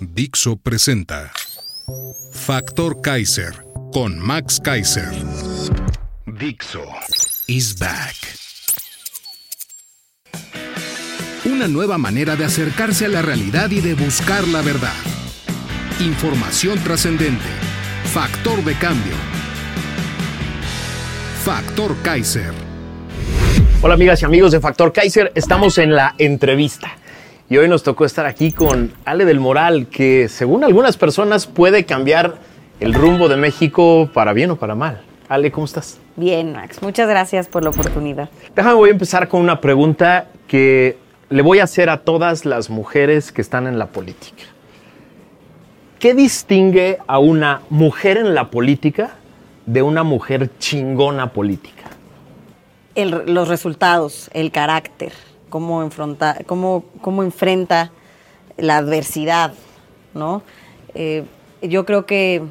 Dixo presenta Factor Kaiser con Max Kaiser. Dixo is back. Una nueva manera de acercarse a la realidad y de buscar la verdad. Información trascendente. Factor de cambio. Factor Kaiser. Hola amigas y amigos de Factor Kaiser, estamos en la entrevista. Y hoy nos tocó estar aquí con Ale del Moral, que según algunas personas puede cambiar el rumbo de México para bien o para mal. Ale, ¿cómo estás? Bien, Max. Muchas gracias por la oportunidad. Déjame, voy a empezar con una pregunta que le voy a hacer a todas las mujeres que están en la política. ¿Qué distingue a una mujer en la política de una mujer chingona política? El- los resultados, el carácter, cómo, enfrenta, cómo, cómo enfrenta la adversidad, ¿no? Eh, yo creo que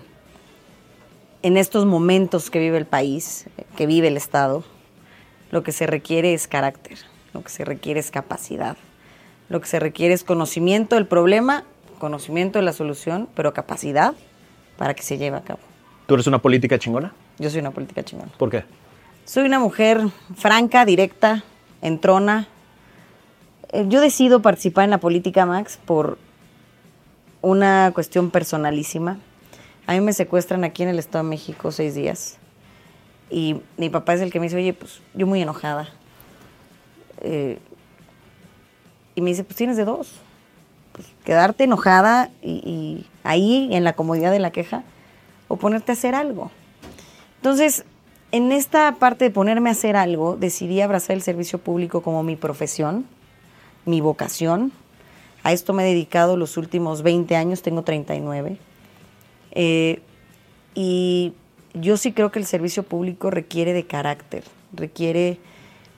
en estos momentos que vive el país, que vive el Estado, lo que se requiere es carácter, lo que se requiere es capacidad, lo que se requiere es conocimiento del problema, conocimiento de la solución, pero capacidad para que se lleve a cabo. ¿Tú eres una política chingona? Yo soy una política chingona. ¿Por qué? Soy una mujer franca, directa, entrona. Eh, Yo decido participar en la política, Max, por una cuestión personalísima. A mí me secuestran aquí en el Estado de México seis días. Y mi papá es el que me dice, oye, pues yo muy enojada. Eh, y me dice, pues tienes de dos. Pues, quedarte enojada y, y ahí en la comodidad de la queja o ponerte a hacer algo. Entonces, en esta parte de ponerme a hacer algo, decidí abrazar el servicio público como mi profesión, mi vocación. A esto me he dedicado los últimos 20 años, tengo 39. Eh, y yo sí creo que el servicio público requiere de carácter, requiere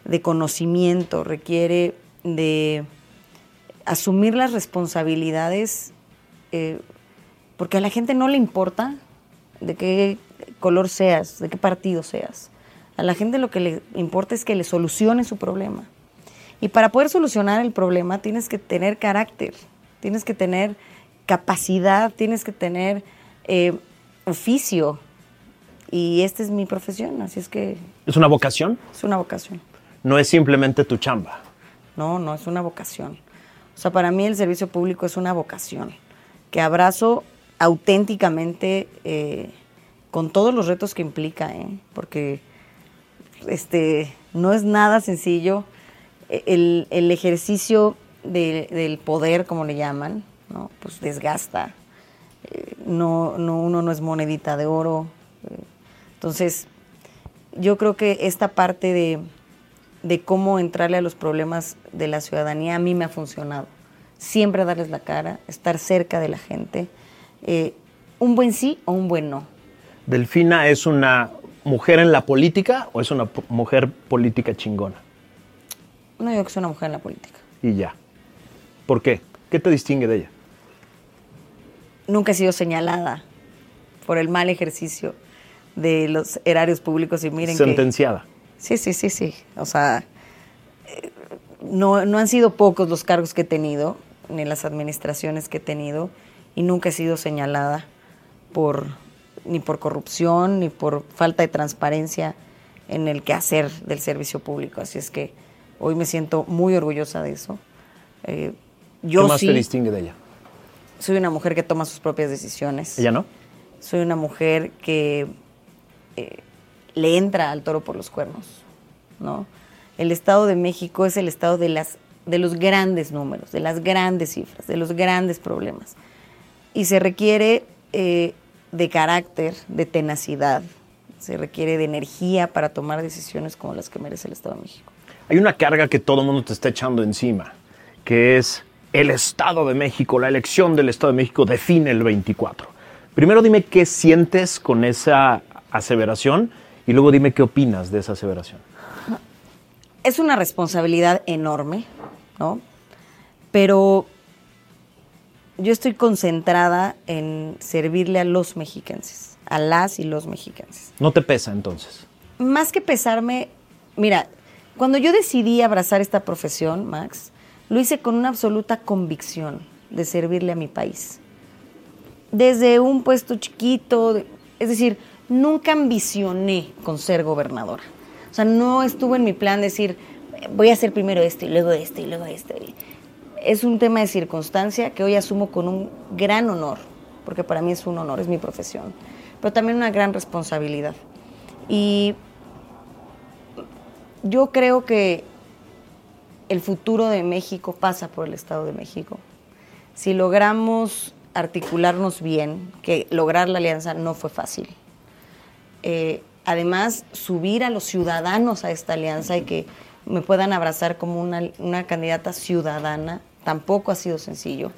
de conocimiento, requiere de asumir las responsabilidades, eh, porque a la gente no le importa de qué color seas, de qué partido seas. A la gente lo que le importa es que le solucione su problema. Y para poder solucionar el problema tienes que tener carácter, tienes que tener capacidad, tienes que tener eh, oficio. Y esta es mi profesión, así es que ¿Es una vocación? es una vocación. No es simplemente tu chamba. No, no, es una vocación. O sea, para mí el servicio público es una vocación que abrazo auténticamente eh, con todos los retos que implica, ¿eh? porque este, no es nada sencillo. El, el ejercicio de- del poder, como le llaman, ¿no? pues desgasta. Eh, no, no, uno no es monedita de oro. Entonces, yo creo que esta parte de, de cómo entrarle a los problemas de la ciudadanía a mí me ha funcionado. Siempre darles la cara, estar cerca de la gente. eh, un buen sí o un buen no. ¿Delfina es una mujer en la política o es una mujer política chingona? No digo que soy una mujer en la política. Y ya. ¿Por qué? ¿Qué te distingue de ella? Nunca he sido señalada por el mal ejercicio de los erarios públicos y miren que... Sentenciada. Sí, sí, sí, sí. O sea, eh, no, no han sido pocos los cargos que he tenido, ni las administraciones que he tenido, y nunca he sido señalada por ni por corrupción, ni por falta de transparencia en el quehacer del servicio público. Así es que hoy me siento muy orgullosa de eso. Eh, yo ¿Qué más sí te distingue de ella? soy una mujer que toma sus propias decisiones. ¿Ella no? Soy una mujer que eh, le entra al toro por los cuernos, ¿no? El Estado de México es el estado de, las, de los grandes números, de las grandes cifras, de los grandes problemas. Y se requiere eh, de carácter, de tenacidad, se requiere de energía para tomar decisiones como las que merece el Estado de México. Hay una carga que todo el mundo te está echando encima, que es el Estado de México, la elección del Estado de México define el 24. Primero dime qué sientes con esa aseveración y luego dime qué opinas de esa aseveración. Es una responsabilidad enorme, ¿no? Pero yo estoy concentrada en servirle a los mexicanos, a las y los mexicanos. ¿No te pesa entonces? Más que pesarme, mira, cuando yo decidí abrazar esta profesión, Max, lo hice con una absoluta convicción de servirle a mi país. Desde un puesto chiquito, es decir, nunca ambicioné con ser gobernadora. O sea, no estuvo en mi plan decir, voy a hacer primero esto y luego esto y luego esto. Es un tema de circunstancia que hoy asumo con un gran honor, porque para mí es un honor, es mi profesión, pero también una gran responsabilidad. Y yo creo que el futuro de México pasa por el Estado de México. Si logramos articularnos bien, que lograr la alianza no fue fácil. Eh, además, subir a los ciudadanos a esta alianza y que me puedan abrazar como una, una candidata ciudadana tampoco ha sido sencillo.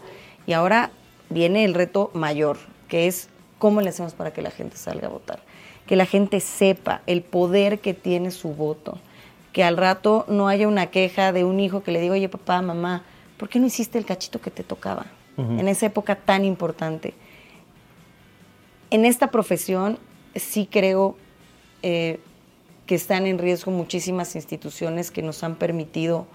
Y ahora viene el reto mayor, que es cómo le hacemos para que la gente salga a votar. Que la gente sepa el poder que tiene su voto que al rato no haya una queja de un hijo que le diga, oye papá, mamá, ¿por qué no hiciste el cachito que te tocaba en esa época tan importante? En esta profesión sí creo eh, que están en riesgo muchísimas instituciones que nos han permitido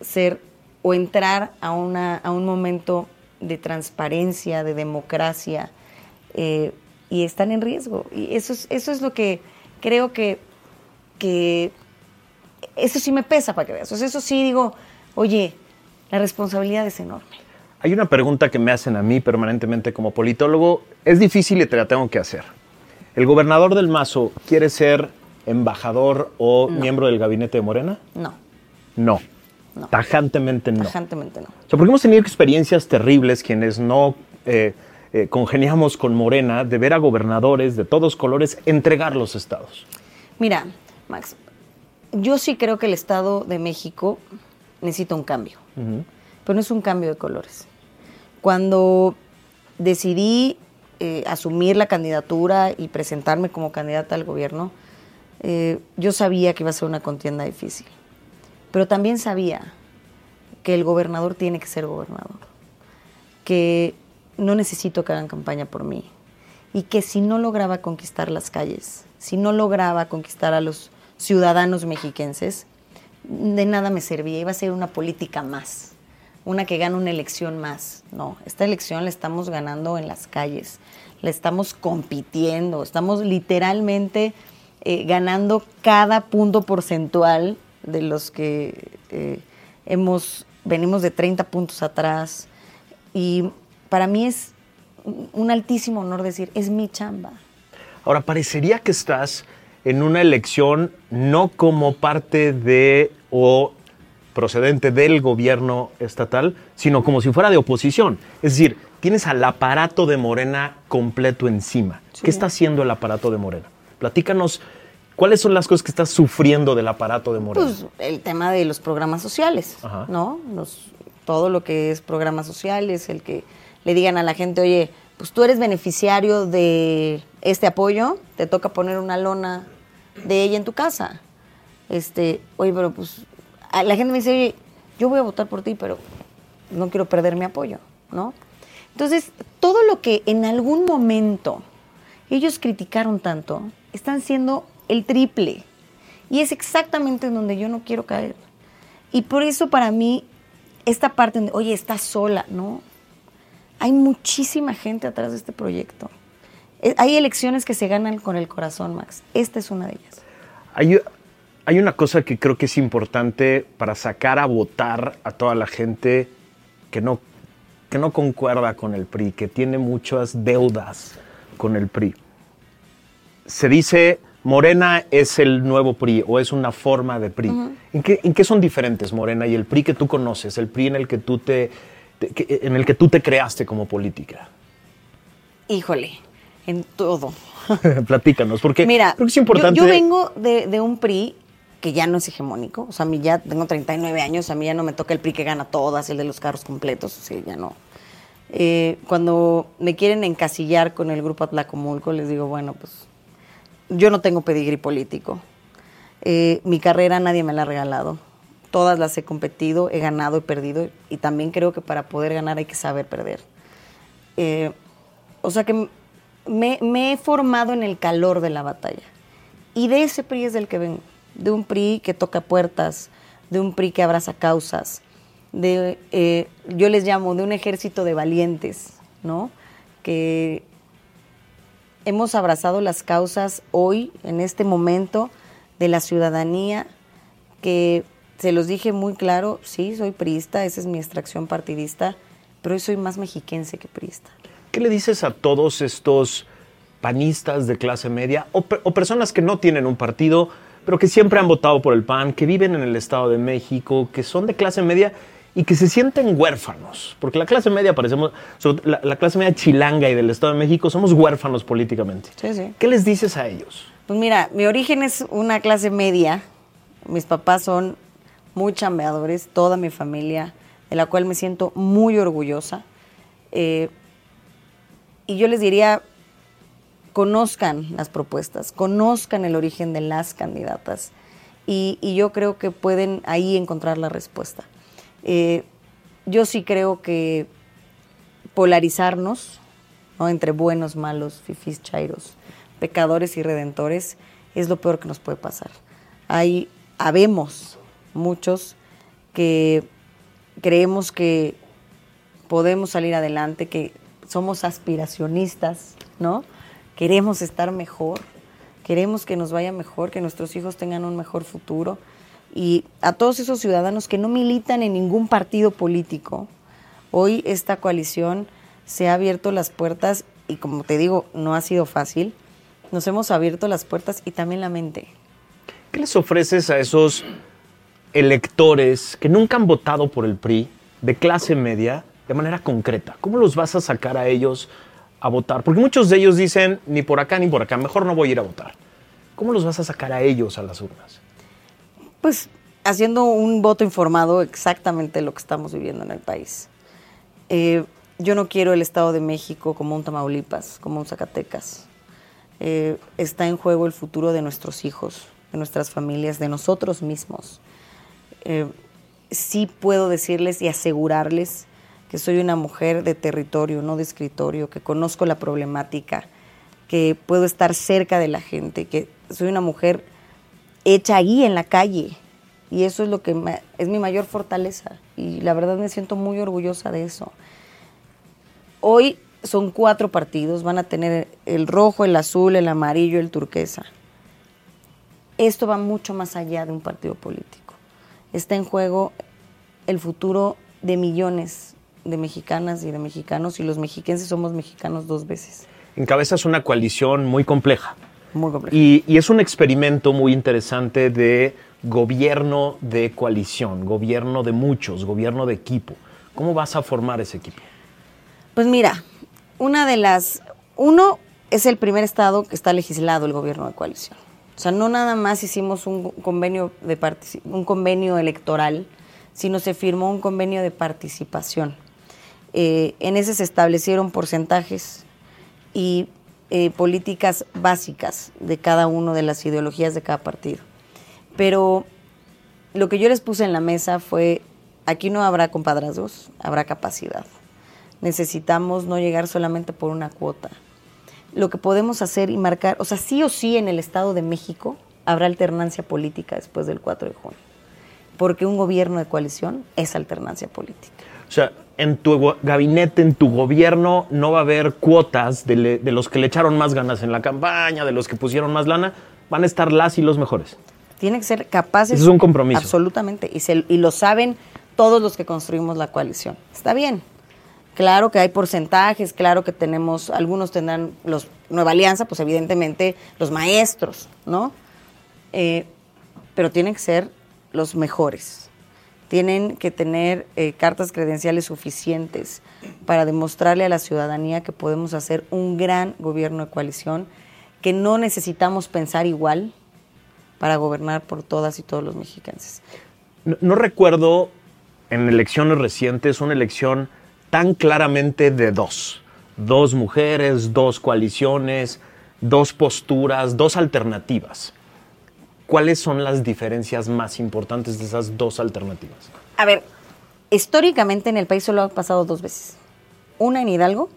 ser o entrar a, una, a un momento de transparencia, de democracia, eh, y están en riesgo. Y eso es, eso es lo que creo que, que eso sí me pesa para que veas. eso sí digo, oye, la responsabilidad es enorme. Hay una pregunta que me hacen a mí permanentemente como politólogo. Es difícil y te la tengo que hacer. ¿El gobernador del Mazo quiere ser embajador o miembro del gabinete de Morena? No. No. Tajantemente no. Tajantemente no. O sea, porque hemos tenido experiencias terribles quienes no eh, eh, congeniamos con Morena de ver a gobernadores de todos colores entregar los estados. Mira, Max, yo sí creo que el Estado de México necesita un cambio, pero no es un cambio de colores. Cuando decidí eh, asumir la candidatura y presentarme como candidata al gobierno, eh, yo sabía que iba a ser una contienda difícil, pero también sabía que el gobernador tiene que ser gobernador, que no necesito que hagan campaña por mí y que si no lograba conquistar las calles, si no lograba conquistar a los ciudadanos mexiquenses, de nada me servía, iba a ser una política más, una que gana una elección más. No, esta elección la estamos ganando en las calles, la estamos compitiendo, estamos literalmente eh, ganando cada punto porcentual de los que eh, hemos, venimos de 30 puntos atrás. Y para mí es un altísimo honor decir, es mi chamba. Ahora, parecería que estás en una elección no como parte de o procedente del gobierno estatal, sino como si fuera de oposición. Es decir, tienes al aparato de Morena completo encima. ¿Qué está haciendo el aparato de Morena? Platícanos, ¿cuáles son las cosas que estás sufriendo del aparato de Morena? Pues el tema de los programas sociales, ¿no? todo lo que es programas sociales, el que le digan a la gente, oye, pues tú eres beneficiario de este apoyo, te toca poner una lona de ella en tu casa. Este, oye, pero pues la gente me dice, oye, yo voy a votar por ti, pero no quiero perder mi apoyo, ¿no? Entonces, todo lo que en algún momento ellos criticaron tanto, están siendo el triple. Y es exactamente en donde yo no quiero caer. Y por eso para mí, esta parte donde, oye, estás sola, ¿no? Hay muchísima gente atrás de este proyecto. Eh, hay elecciones que se ganan con el corazón, Max. Esta es una de ellas. Hay, hay una cosa que creo que es importante para sacar a votar a toda la gente que no, que no concuerda con el PRI, que tiene muchas deudas con el PRI. Se dice, Morena es el nuevo PRI o es una forma de PRI. ¿En, qué, ¿En, qué, son diferentes Morena y el PRI que tú conoces, el PRI en el que tú te, en el que tú te creaste como política? Híjole, en todo. Platícanos, porque Mira, creo que es importante. Yo, vengo de, un PRI que ya no es hegemónico. O sea, a mí ya tengo 39 años, a mí ya no me toca el PRI que gana todas, el de los carros completos, o sea, ya no. Eh, cuando me quieren encasillar con el grupo Atlacomulco, les digo, bueno, pues yo no tengo pedigrí político. Eh, mi carrera nadie me la ha regalado. Todas las he competido, he ganado, he perdido. Y también creo que para poder ganar hay que saber perder. Eh, o sea que me, he formado en el calor de la batalla. Y de ese PRI es del que vengo. De un PRI que toca puertas, de un PRI que abraza causas, de, eh, yo les llamo, de un ejército de valientes, ¿no? Que hemos abrazado las causas hoy, en este momento, de la ciudadanía, que se los dije muy claro, sí, soy priista, esa es mi extracción partidista, pero hoy soy más mexiquense que priista. ¿Qué le dices a todos estos panistas de clase media o, o, personas que no tienen un partido, pero que siempre han votado por el PAN, que viven en el Estado de México, que son de clase media y que se sienten huérfanos? Porque la clase media, parecemos, la, la clase media chilanga y del Estado de México, somos huérfanos políticamente. Sí, sí. ¿Qué les dices a ellos? Pues mira, mi origen es una clase media. Mis papás son muy chambeadores, toda mi familia, de la cual me siento muy orgullosa. Eh, y yo les diría, conozcan las propuestas, conozcan el origen de las candidatas y, y yo creo que pueden ahí encontrar la respuesta. Eh, yo sí creo que polarizarnos ¿no? entre buenos, malos, fifís, chairos, pecadores y redentores es lo peor que nos puede pasar. Hay, habemos muchos que creemos que podemos salir adelante, que somos aspiracionistas, ¿no? Queremos estar mejor, queremos que nos vaya mejor, que nuestros hijos tengan un mejor futuro. Y a todos esos ciudadanos que no militan en ningún partido político, hoy esta coalición se ha abierto las puertas y como te digo, no ha sido fácil. Nos hemos abierto las puertas y también la mente. ¿Qué les ofreces a esos electores que nunca han votado por el PRI de clase media de manera concreta? ¿Cómo los vas a sacar a ellos a votar? Porque muchos de ellos dicen, ni por acá ni por acá, mejor no voy a ir a votar. ¿Cómo los vas a sacar a ellos a las urnas? Pues haciendo un voto informado exactamente lo que estamos viviendo en el país. Eh, yo no quiero el Estado de México como un Tamaulipas, como un Zacatecas. Eh, está en juego el futuro de nuestros hijos, de nuestras familias, de nosotros mismos. Eh, sí puedo decirles y asegurarles que soy una mujer de territorio, no de escritorio, que conozco la problemática, que puedo estar cerca de la gente, que soy una mujer hecha ahí en la calle. Y eso es lo que es mi mayor fortaleza. Y la verdad me siento muy orgullosa de eso. Hoy son cuatro partidos, van a tener el rojo, el azul, el amarillo, el turquesa. Esto va mucho más allá de un partido político. Está en juego el futuro de millones de mexicanas y de mexicanos y los mexiquenses somos mexicanos dos veces. Encabezas una coalición muy compleja. Muy compleja. Y, y es un experimento muy interesante de gobierno de coalición, gobierno de muchos, gobierno de equipo. ¿Cómo vas a formar ese equipo? Pues mira, una de las... Uno es el primer estado que está legislado el gobierno de coalición. O sea, no nada más hicimos un convenio, de un convenio electoral, sino se firmó un convenio de participación. Eh, en ese se establecieron porcentajes y eh, políticas básicas de cada una de las ideologías de cada partido. Pero lo que yo les puse en la mesa fue, aquí no habrá compadrazgos, habrá capacidad. Necesitamos no llegar solamente por una cuota. Lo que podemos hacer y marcar, o sea, sí o sí en el Estado de México habrá alternancia política después del 4 de junio, porque un gobierno de coalición es alternancia política. O sea, en tu gabinete, en tu gobierno, no va a haber cuotas de, le, de, los que le echaron más ganas en la campaña, de los que pusieron más lana, van a estar las y los mejores. Tienen que ser capaces. Eso es un compromiso. Absolutamente. Y, se, y lo saben todos los que construimos la coalición. Está bien. Claro que hay porcentajes, claro que tenemos, algunos tendrán los Nueva Alianza, pues evidentemente los maestros, ¿no? Eh, pero tienen que ser los mejores tienen que tener eh, cartas credenciales suficientes para demostrarle a la ciudadanía que podemos hacer un gran gobierno de coalición, que no necesitamos pensar igual, para gobernar por todas y todos los mexicanos. No, no recuerdo en elecciones recientes una elección tan claramente de dos. Dos mujeres, dos coaliciones, dos posturas, dos alternativas. ¿Cuáles son las diferencias más importantes de esas dos alternativas? A ver, históricamente en el país solo ha pasado dos veces. Una en Hidalgo,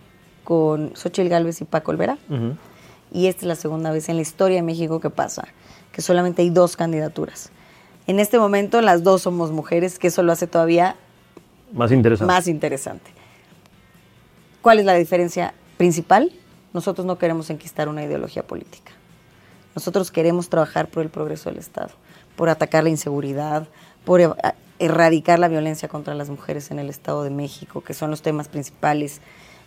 con Xochitl Gálvez y Paco Olvera, y esta es la segunda vez en la historia de México que pasa, que solamente hay dos candidaturas. En este momento las dos somos mujeres, que eso lo hace todavía Más interesante. más interesante. ¿Cuál es la diferencia principal? Nosotros no queremos enquistar una ideología política. Nosotros queremos trabajar por el progreso del Estado, por atacar la inseguridad, por erradicar la violencia contra las mujeres en el Estado de México, que son los temas principales,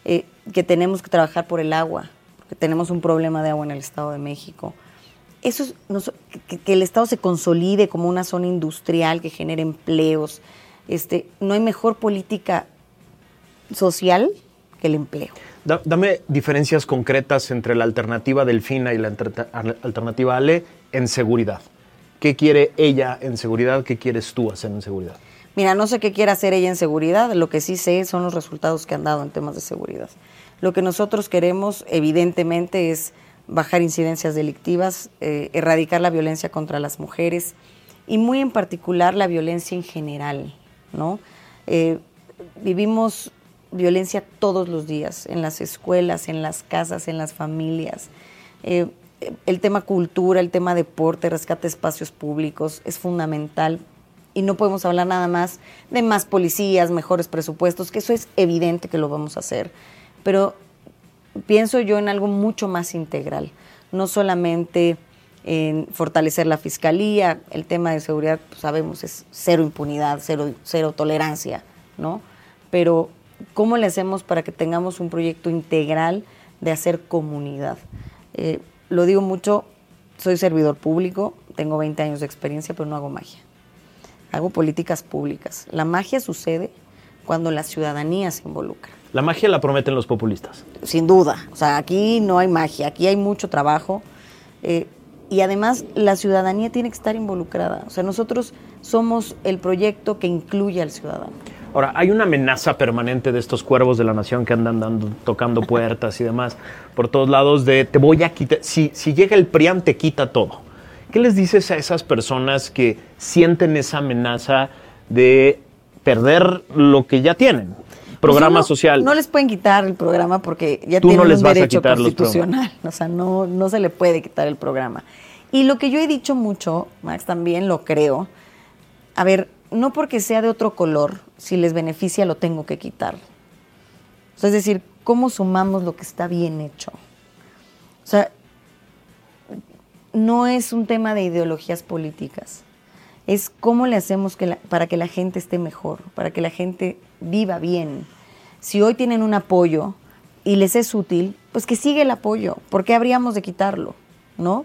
eh, que tenemos que trabajar por el agua, porque tenemos un problema de agua en el Estado de México. Eso es, nos- que, que el Estado se consolide como una zona industrial que genere empleos. Este, no hay mejor política social el empleo. Da- dame diferencias concretas entre la alternativa Delfina y la alter- al- alternativa Ale en seguridad. ¿Qué quiere ella en seguridad? ¿Qué quieres tú hacer en seguridad? Mira, no sé qué quiere hacer ella en seguridad, lo que sí sé son los resultados que han dado en temas de seguridad. Lo que nosotros queremos, evidentemente, es bajar incidencias delictivas, eh, erradicar la violencia contra las mujeres y muy en particular la violencia en general, ¿no? Eh, vivimos violencia todos los días, en las escuelas, en las casas, en las familias. Eh, el tema cultura, el tema deporte, rescate de espacios públicos es fundamental y no podemos hablar nada más de más policías, mejores presupuestos, que eso es evidente que lo vamos a hacer, pero pienso yo en algo mucho más integral, no solamente en fortalecer la fiscalía, el tema de seguridad, pues, sabemos, es cero impunidad, cero, cero tolerancia, ¿no? Pero, ¿cómo le hacemos para que tengamos un proyecto integral de hacer comunidad? Eh, lo digo mucho, soy servidor público, tengo 20 años de experiencia, pero no hago magia. Hago políticas públicas. La magia sucede cuando la ciudadanía se involucra. La magia la prometen los populistas. Sin duda. O sea, aquí no hay magia, aquí hay mucho trabajo. eh, y además la ciudadanía tiene que estar involucrada. O sea, nosotros somos el proyecto que incluye al ciudadano. Ahora, hay una amenaza permanente de estos cuervos de la nación que andan dando, tocando puertas y demás por todos lados de te voy a quitar, si, si llega el PRIAN te quita todo. ¿Qué les dices a esas personas que sienten esa amenaza de perder lo que ya tienen? Programa Pues no, social. No les pueden quitar el programa porque ya Tú no tienen les un vas a derecho los constitucional. O sea, no, no se le puede quitar el programa. Y lo que yo he dicho mucho, Max, también lo creo. A ver, no porque sea de otro color, si les beneficia lo tengo que quitar. O es decir, ¿cómo sumamos lo que está bien hecho? O sea, no es un tema de ideologías políticas. Es cómo le hacemos que para que la gente esté mejor, para que la gente viva bien. Si hoy tienen un apoyo y les es útil, pues que siga el apoyo. ¿Por qué habríamos de quitarlo? ¿No?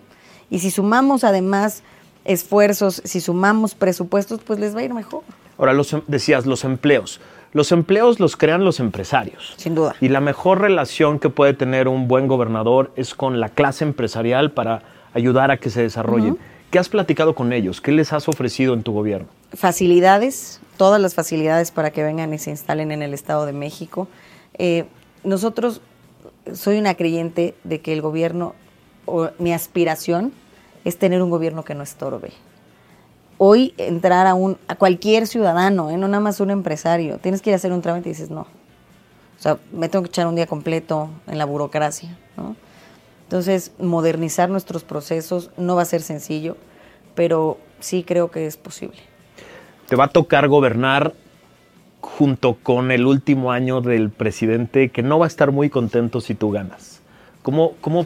Y si sumamos además esfuerzos, si sumamos presupuestos, pues les va a ir mejor. Ahora, los, em- decías, los empleos. Los empleos los crean los empresarios. Sin duda. Y la mejor relación que puede tener un buen gobernador es con la clase empresarial para ayudar a que se desarrollen. ¿Qué has platicado con ellos? ¿Qué les has ofrecido en tu gobierno? facilidades, todas las facilidades para que vengan y se instalen en el Estado de México. Eh, nosotros, soy una creyente de que el gobierno, o mi aspiración es tener un gobierno que no estorbe. Hoy entrar a, un, a cualquier ciudadano, ¿eh? no nada más un empresario, tienes que ir a hacer un trámite y dices no. O sea, me tengo que echar un día completo en la burocracia. Entonces, modernizar nuestros procesos no va a ser sencillo, pero sí creo que es posible. Te va a tocar gobernar junto con el último año del presidente que no va a estar muy contento si tú ganas. ¿Cómo, cómo,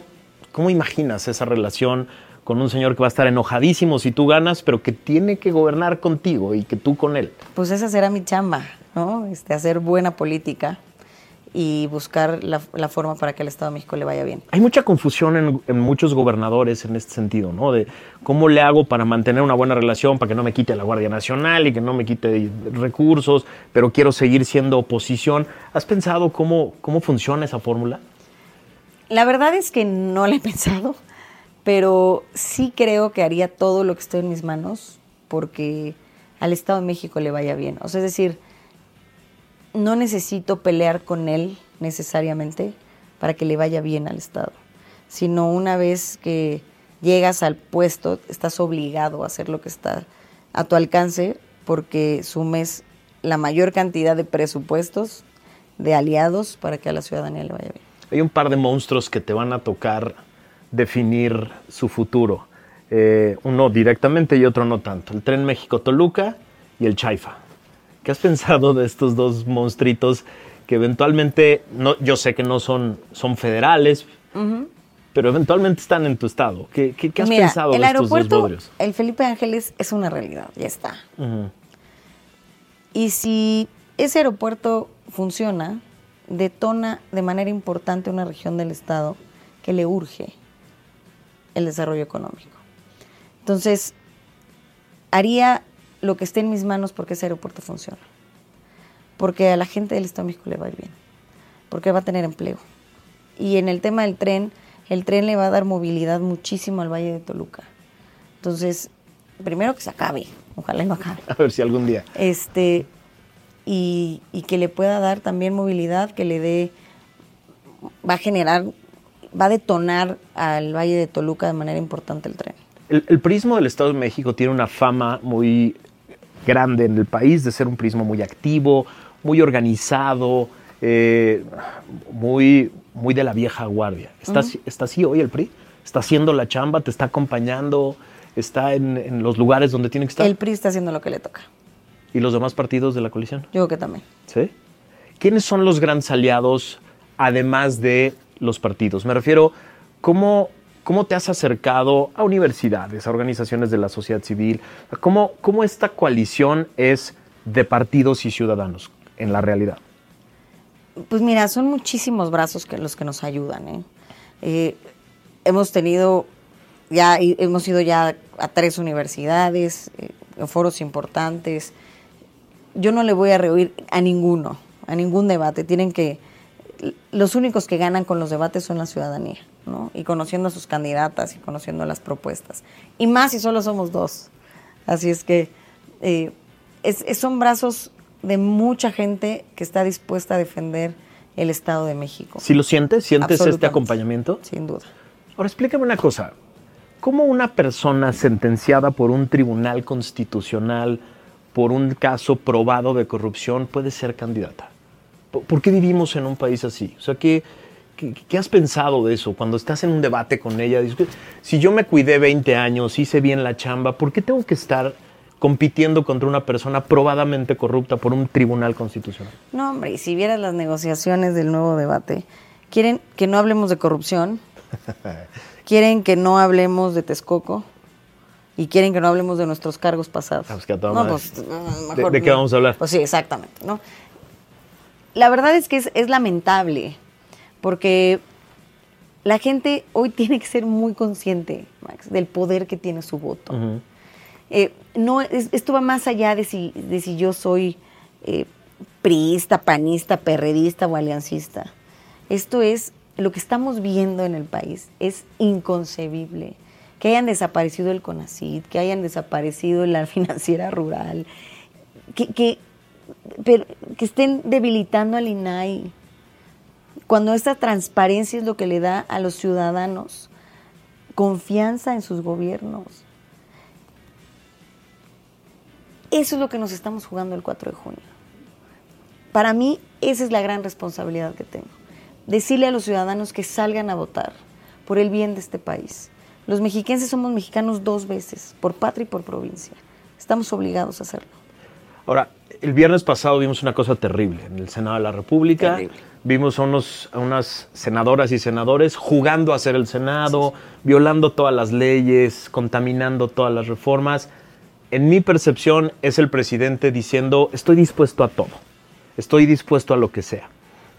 cómo imaginas esa relación con un señor que va a estar enojadísimo si tú ganas, pero que tiene que gobernar contigo y que tú con él? Pues esa será mi chamba, ¿no? Este, hacer buena política y buscar la, la forma para que al Estado de México le vaya bien. Hay mucha confusión en, en muchos gobernadores en este sentido, ¿no? De cómo le hago para mantener una buena relación, para que no me quite la Guardia Nacional y que no me quite recursos, pero quiero seguir siendo oposición. ¿Has pensado cómo, cómo funciona esa fórmula? La verdad es que no la he pensado, pero sí creo que haría todo lo que esté en mis manos porque al Estado de México le vaya bien. O sea, es decir, no necesito pelear con él necesariamente para que le vaya bien al Estado, sino una vez que llegas al puesto, estás obligado a hacer lo que está a tu alcance porque sumes la mayor cantidad de presupuestos, de aliados para que a la ciudadanía le vaya bien. Hay un par de monstruos que te van a tocar definir su futuro. Eh, uno directamente y otro no tanto. El Tren México-Toluca y el Chaifa. ¿Qué has pensado de estos dos monstruitos que eventualmente, no, yo sé que no son, son federales, pero eventualmente están en tu estado? ¿Qué, qué, has pensado el de estos aeropuerto, dos bodrios? El Felipe Ángeles es una realidad, ya está. Y si ese aeropuerto funciona, detona de manera importante una región del estado que le urge el desarrollo económico. Entonces, haría lo que esté en mis manos porque ese aeropuerto funcione. Porque a la gente del Estado de México le va a ir bien. Porque va a tener empleo. Y en el tema del tren, el tren le va a dar movilidad muchísimo al Valle de Toluca. Entonces, primero que se acabe. Ojalá no acabe. A ver si algún día. Este, y, y que le pueda dar también movilidad, que le dé, va a generar, va a detonar al Valle de Toluca de manera importante el tren. El, el prismo del Estado de México tiene una fama muy grande en el país de ser un prismo muy activo, muy organizado, eh, muy, muy de la vieja guardia. ¿Está, así- ¿Está así hoy el PRI? ¿Está haciendo la chamba? ¿Te está acompañando? ¿Está en, en los lugares donde tiene que estar? El PRI está haciendo lo que le toca. ¿Y los demás partidos de la coalición? Yo creo que también. ¿Sí? ¿Quiénes son los grandes aliados además de los partidos? Me refiero, ¿cómo, cómo te has acercado a universidades, a organizaciones de la sociedad civil? ¿Cómo, ¿Cómo esta coalición es de partidos y ciudadanos en la realidad? Pues mira, son muchísimos brazos que los que nos ayudan. ¿eh? Eh, hemos tenido ya, hemos ido ya a tres universidades, eh, foros importantes. Yo no le voy a rehuir a ninguno, a ningún debate. Tienen que, los únicos que ganan con los debates son la ciudadanía, ¿no? Y conociendo a sus candidatas y conociendo las propuestas. Y más si solo somos dos. Así es que eh, es- es- son brazos de mucha gente que está dispuesta a defender el Estado de México. ¿Si lo sientes? ¿Sientes este acompañamiento? Sin duda. Ahora explícame una cosa. ¿Cómo una persona sentenciada por un tribunal constitucional por un caso probado de corrupción puede ser candidata? ¿Por, qué vivimos en un país así? O sea, ¿qué, qué, qué has pensado de eso? Cuando estás en un debate con ella, dices, si yo me cuidé 20 años, hice bien la chamba, ¿por qué tengo que estar compitiendo contra una persona probadamente corrupta por un tribunal constitucional? No, hombre, y si vieras las negociaciones del nuevo debate, quieren que no hablemos de corrupción, quieren que no hablemos de Texcoco y quieren que no hablemos de nuestros cargos pasados. Ah, pues que no, pues, mm, ¿De- de qué vamos a hablar? Pues sí, exactamente, ¿no? La verdad es que es, es lamentable, porque la gente hoy tiene que ser muy consciente, Max, del poder que tiene su voto. Eh, no, es- esto va más allá de si, de si yo soy eh, priista, panista, perredista o aliancista. Esto es, lo que estamos viendo en el país es inconcebible. Que hayan desaparecido el CONACID, que hayan desaparecido la financiera rural, que, que, pero- que estén debilitando al INAI. Cuando esta transparencia es lo que le da a los ciudadanos confianza en sus gobiernos. Eso es lo que nos estamos jugando el 4 de junio. Para mí, esa es la gran responsabilidad que tengo. Decirle a los ciudadanos que salgan a votar por el bien de este país. Los mexiquenses somos mexicanos dos veces, por patria y por provincia. Estamos obligados a hacerlo. Ahora, el viernes pasado vimos una cosa terrible en el Senado de la República. Terrible. Vimos a, unos, a unas senadoras y senadores jugando a hacer el Senado, violando todas las leyes, contaminando todas las reformas. En mi percepción es el presidente diciendo, estoy dispuesto a todo, estoy dispuesto a lo que sea.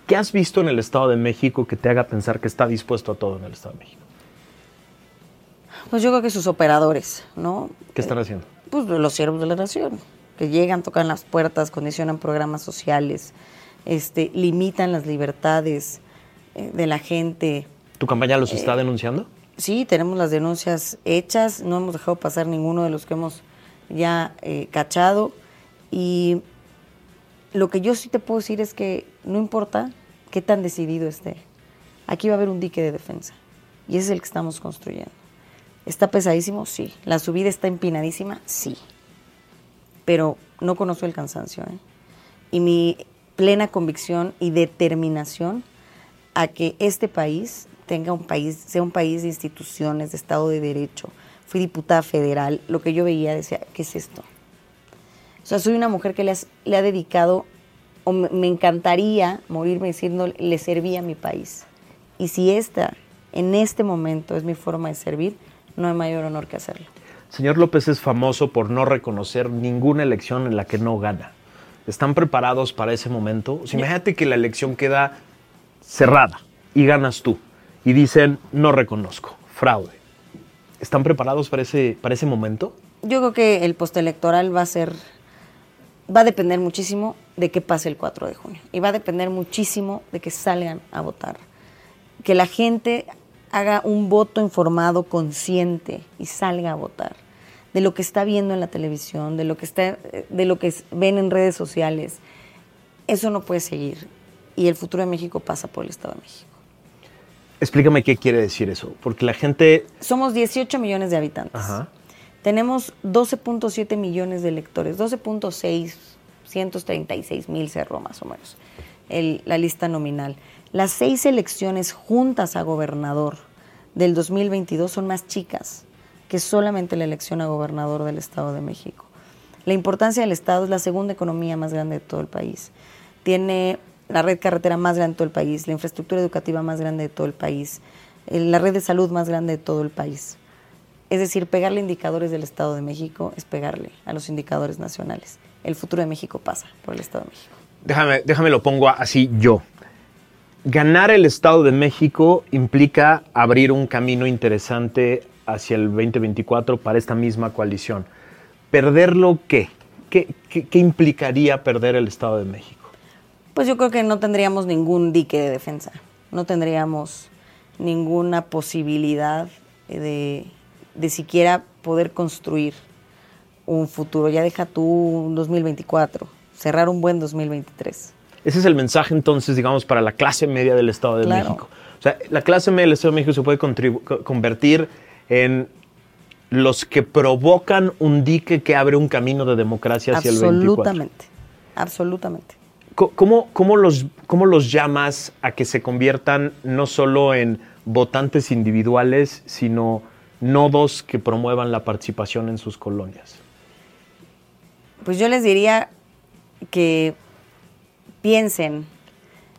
¿Qué has visto en el Estado de México que te haga pensar que está dispuesto a todo en el Estado de México? Pues yo creo que sus operadores, ¿no? ¿Qué están haciendo? Pues los siervos de la nación, que llegan, tocan las puertas, condicionan programas sociales, este, limitan las libertades eh, de la gente. ¿Tu campaña los está denunciando? sí, tenemos las denuncias hechas, no hemos dejado pasar ninguno de los que hemos ya eh, cachado y lo que yo sí te puedo decir es que no importa qué tan decidido esté, aquí va a haber un dique de defensa y ese es el que estamos construyendo. ¿Está pesadísimo? Sí. ¿La subida está empinadísima? Sí. Pero no conozco el cansancio. ¿eh? Y mi plena convicción y determinación a que este país tenga un país, sea un país de instituciones, de Estado de Derecho. Fui diputada federal, lo que yo veía decía, ¿qué es esto? O sea, soy una mujer que le, ha dedicado, o me, me encantaría morirme diciendo, le serví a mi país. Y si esta, en este momento, es mi forma de servir, no hay mayor honor que hacerlo. Señor López es famoso por no reconocer ninguna elección en la que no gana. ¿Están preparados para ese momento? O sea, imagínate que la elección queda cerrada y ganas tú. Y dicen, no reconozco, fraude. ¿Están preparados para ese, para ese momento? Yo creo que el postelectoral va a ser, va a depender muchísimo de qué pase el 4 de junio. Y va a depender muchísimo de que salgan a votar. Que la gente haga un voto informado, consciente y salga a votar de lo que está viendo en la televisión, de lo que está, de lo que ven en redes sociales. Eso no puede seguir y el futuro de México pasa por el Estado de México. Explícame qué quiere decir eso, porque la gente... Somos 18 millones de habitantes. Ajá. Tenemos 12.7 millones de electores, 12.6, 136 mil cerró más o menos el, la lista nominal. Las seis elecciones juntas a gobernador del 2022 son más chicas que solamente la elección a gobernador del Estado de México. La importancia del Estado es la segunda economía más grande de todo el país. Tiene la red carretera más grande de todo el país, la infraestructura educativa más grande de todo el país, la red de salud más grande de todo el país. Es decir, pegarle indicadores del Estado de México es pegarle a los indicadores nacionales. El futuro de México pasa por el Estado de México. Déjame, déjame lo pongo así yo. Ganar el Estado de México implica abrir un camino interesante hacia el 2024 para esta misma coalición. ¿Perderlo qué? ¿Qué, qué, qué implicaría perder el Estado de México? Pues yo creo que no tendríamos ningún dique de defensa, no tendríamos ninguna posibilidad de, de siquiera poder construir un futuro. Ya deja tú un 2024, cerrar un buen 2023. Ese es el mensaje entonces, digamos, para la clase media del Estado de Claro. México. O sea, la clase media del Estado de México se puede convertir en los que provocan un dique que abre un camino de democracia hacia el 24. Absolutamente, absolutamente. ¿Cómo, cómo los, ¿Cómo los llamas a que se conviertan no solo en votantes individuales, sino nodos que promuevan la participación en sus colonias? Pues yo les diría que piensen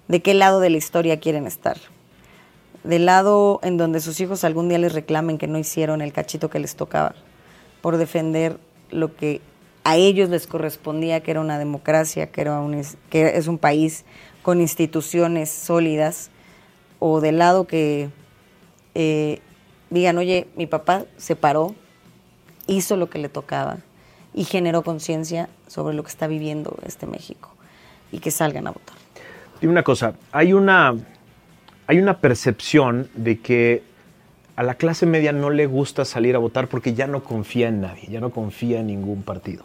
de qué lado de la historia quieren estar. Del lado en donde sus hijos algún día les reclamen que no hicieron el cachito que les tocaba por defender lo que a ellos les correspondía, que era una democracia, que, era un, que es un país con instituciones sólidas, o del lado que eh, digan, oye, mi papá se paró, hizo lo que le tocaba y generó conciencia sobre lo que está viviendo este México y que salgan a votar. Dime una cosa, hay una, hay una percepción de que a la clase media no le gusta salir a votar porque ya no confía en nadie, ya no confía en ningún partido.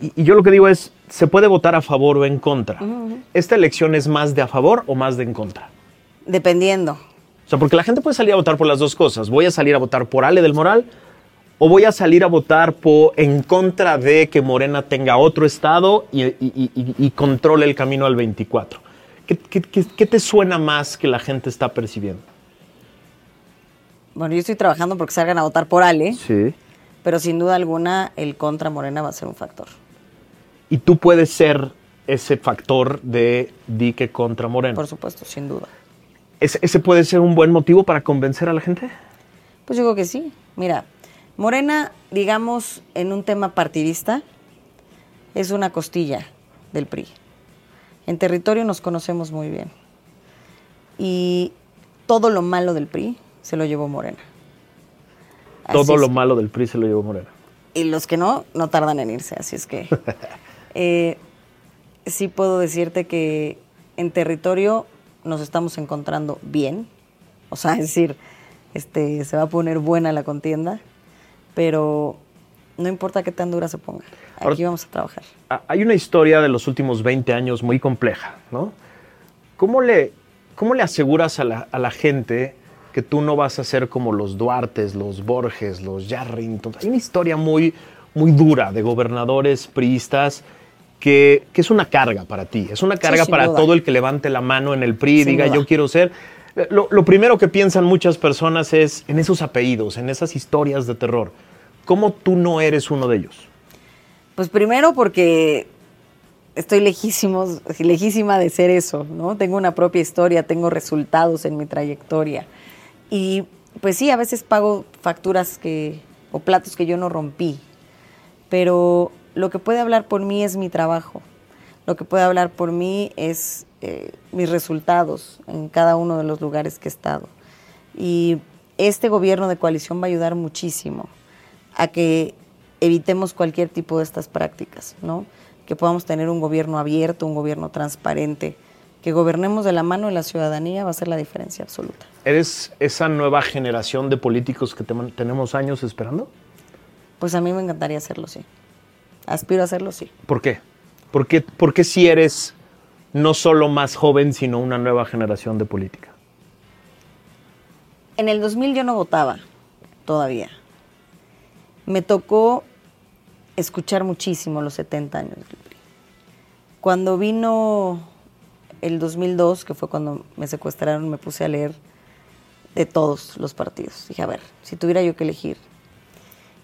Y, y yo lo que digo es, ¿se puede votar a favor o en contra? ¿Esta elección es más de a favor o más de en contra? Dependiendo. O sea, porque la gente puede salir a votar por las dos cosas. Voy a salir a votar por Ale del Moral o voy a salir a votar por, en contra de que Morena tenga otro estado y, y- y- y controle el camino al 24. ¿Qué, qué- qué- qué te suena más que la gente está percibiendo? Bueno, yo estoy trabajando porque salgan a votar por Ale, Sí. pero sin duda alguna el contra Morena va a ser un factor. Y tú puedes ser ese factor de dique contra Morena. Por supuesto, sin duda. ¿Ese, ese puede ser un buen motivo para convencer a la gente? Pues yo creo que sí. Mira, Morena, digamos, en un tema partidista, es una costilla del PRI. En territorio nos conocemos muy bien. Y todo lo malo del PRI se lo llevó Morena. Así Todo lo malo del PRI se lo llevó Morena. Y los que no, no tardan en irse. Así es que eh, sí puedo decirte que en territorio nos estamos encontrando bien. O sea, es decir, este, se va a poner buena la contienda, pero no importa qué tan dura se ponga, aquí vamos a trabajar. Hay una historia de los últimos 20 años muy compleja, ¿no? ¿Cómo le, cómo le aseguras a la, a la gente que tú no vas a ser como los Duartes, los Borges, los Yarrington? Hay una historia muy, muy dura de gobernadores priistas que, que, es una carga para ti, es una carga sí, para duda. todo el que levante la mano en el PRI y diga duda. yo quiero ser. Lo, lo, primero que piensan muchas personas es en esos apellidos, en esas historias de terror. ¿Cómo tú no eres uno de ellos? Pues primero porque estoy lejísimo, lejísima de ser eso, ¿no? Tengo una propia historia, tengo resultados en mi trayectoria. Y pues sí, a veces pago facturas que, o platos que yo no rompí, pero lo que puede hablar por mí es mi trabajo. Lo que puede hablar por mí es eh, mis resultados en cada uno de los lugares que he estado. Y este gobierno de coalición va a ayudar muchísimo a que evitemos cualquier tipo de estas prácticas, ¿no? Que podamos tener un gobierno abierto, un gobierno transparente, que gobernemos de la mano de la ciudadanía va a ser la diferencia absoluta. ¿Eres esa nueva generación de políticos que te, tenemos años esperando? Pues a mí me encantaría hacerlo, sí. Aspiro a hacerlo, sí. ¿Por qué? ¿Por qué, por qué si eres no solo más joven, sino una nueva generación de política? En el 2000 yo no votaba todavía. Me tocó escuchar muchísimo los 70 años del PRI. Cuando vino el 2002, que fue cuando me secuestraron, me puse a leer de todos los partidos. Dije, a ver, si tuviera yo que elegir,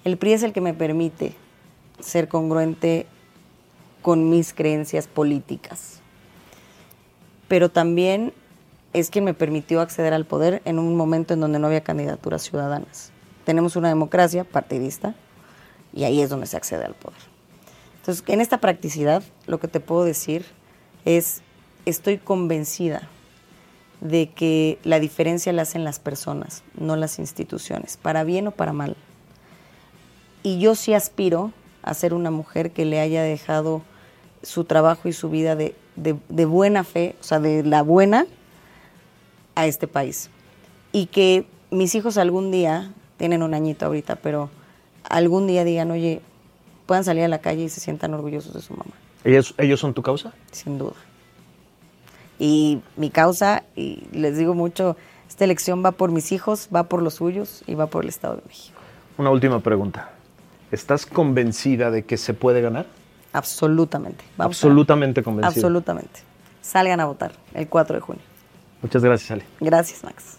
el PRI es el que me permite ser congruente con mis creencias políticas. Pero también es quien me permitió acceder al poder en un momento en donde no había candidaturas ciudadanas. Tenemos una democracia partidista y ahí es donde se accede al poder. Entonces, en esta practicidad, lo que te puedo decir es, estoy convencida de que la diferencia la hacen las personas, no las instituciones, para bien o para mal. Y yo sí aspiro a ser una mujer que le haya dejado su trabajo y su vida de, de, de, buena fe, o sea, de la buena, a este país. Y que mis hijos algún día, tienen un añito ahorita, pero algún día digan, oye, puedan salir a la calle y se sientan orgullosos de su mamá. ¿Ellos, ¿Ellos son tu causa? Sin duda. Y mi causa, y les digo mucho, esta elección va por mis hijos, va por los suyos y va por el Estado de México. Una última pregunta. ¿Estás convencida de que se puede ganar? Absolutamente. Vamos Absolutamente convencida. Absolutamente. Salgan a votar el 4 de junio. Muchas gracias, Ale. Gracias, Max.